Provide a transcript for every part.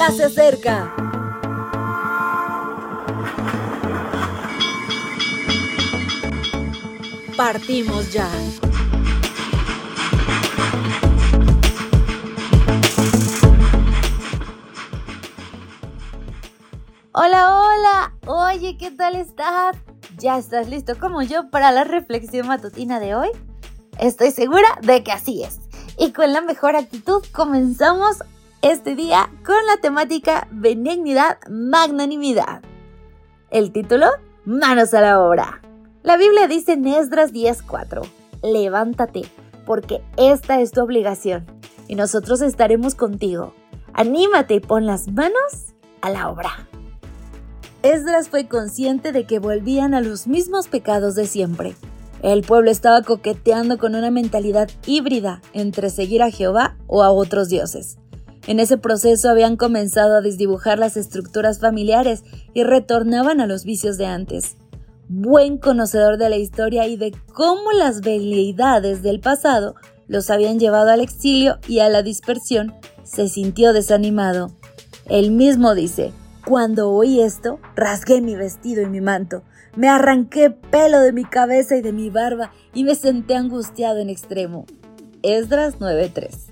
ya se acerca. Partimos ya. Hola, hola. Oye, ¿qué tal estás? ¿Ya estás listo como yo para la reflexión matutina de hoy? Estoy segura de que así es. Y con la mejor actitud comenzamos este día con la temática benignidad, magnanimidad. El título, Manos a la obra. La Biblia dice en Esdras 10:4, levántate, porque esta es tu obligación, y nosotros estaremos contigo. Anímate y pon las manos a la obra. Esdras fue consciente de que volvían a los mismos pecados de siempre. El pueblo estaba coqueteando con una mentalidad híbrida entre seguir a Jehová o a otros dioses. En ese proceso habían comenzado a desdibujar las estructuras familiares y retornaban a los vicios de antes. Buen conocedor de la historia y de cómo las veleidades del pasado los habían llevado al exilio y a la dispersión, se sintió desanimado. Él mismo dice, cuando oí esto, rasgué mi vestido y mi manto, me arranqué pelo de mi cabeza y de mi barba y me senté angustiado en extremo. Esdras 9:3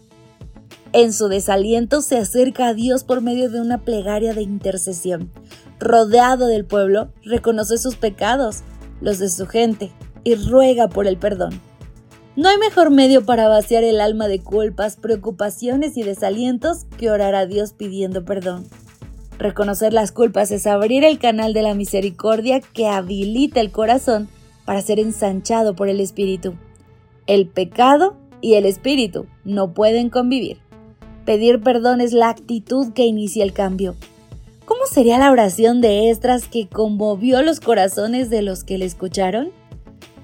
En su desaliento se acerca a Dios por medio de una plegaria de intercesión. Rodeado del pueblo, reconoce sus pecados, los de su gente, y ruega por el perdón. No hay mejor medio para vaciar el alma de culpas, preocupaciones y desalientos que orar a Dios pidiendo perdón. Reconocer las culpas es abrir el canal de la misericordia que habilita el corazón para ser ensanchado por el Espíritu. El pecado y el Espíritu no pueden convivir. Pedir perdón es la actitud que inicia el cambio. ¿Cómo sería la oración de Esdras que conmovió los corazones de los que le escucharon?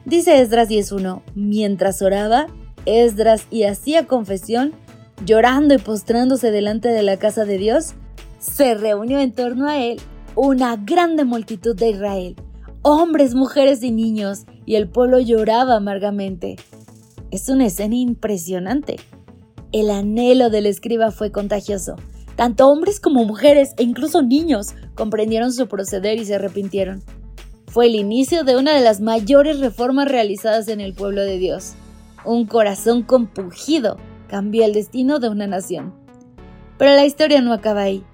Dice Esdras 10.1, mientras oraba, Esdras y hacía confesión, llorando y postrándose delante de la casa de Dios, se reunió en torno a él una grande multitud de Israel, hombres, mujeres y niños, y el pueblo lloraba amargamente. Es una escena impresionante. El anhelo del escriba fue contagioso. Tanto hombres como mujeres e incluso niños comprendieron su proceder y se arrepintieron. Fue el inicio de una de las mayores reformas realizadas en el pueblo de Dios. Un corazón compungido cambió el destino de una nación. Pero la historia no acaba ahí.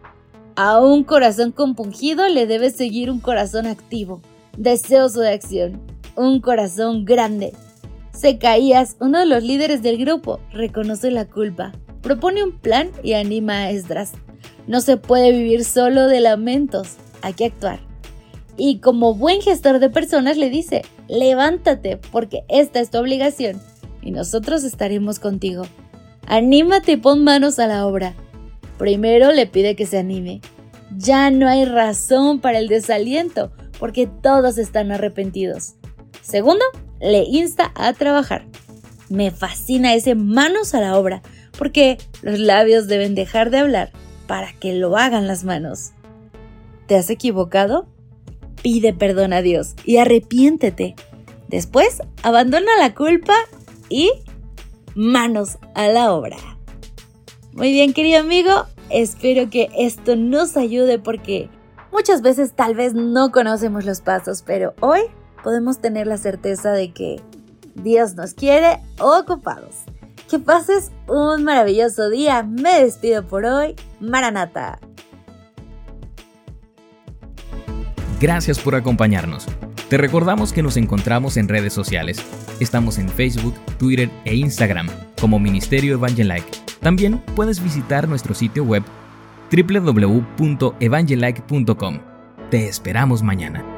A un corazón compungido le debe seguir un corazón activo, deseoso de acción, un corazón grande. Secaías, uno de los líderes del grupo, reconoce la culpa, propone un plan y anima a Esdras. No se puede vivir solo de lamentos, hay que actuar. Y como buen gestor de personas le dice, levántate porque esta es tu obligación y nosotros estaremos contigo. Anímate y pon manos a la obra. Primero le pide que se anime. Ya no hay razón para el desaliento, porque todos están arrepentidos. Segundo, le insta a trabajar. Me fascina ese manos a la obra, porque los labios deben dejar de hablar para que lo hagan las manos. ¿Te has equivocado? Pide perdón a Dios y arrepiéntete. Después, abandona la culpa y manos a la obra. Muy bien, querido amigo, espero que esto nos ayude porque muchas veces tal vez no conocemos los pasos, pero hoy podemos tener la certeza de que Dios nos quiere ocupados. Que pases un maravilloso día. Me despido por hoy. Maranata. Gracias por acompañarnos. Te recordamos que nos encontramos en redes sociales. Estamos en Facebook, Twitter e Instagram como Ministerio Evangelike también puedes visitar nuestro sitio web www.evangelike.com. Te esperamos mañana.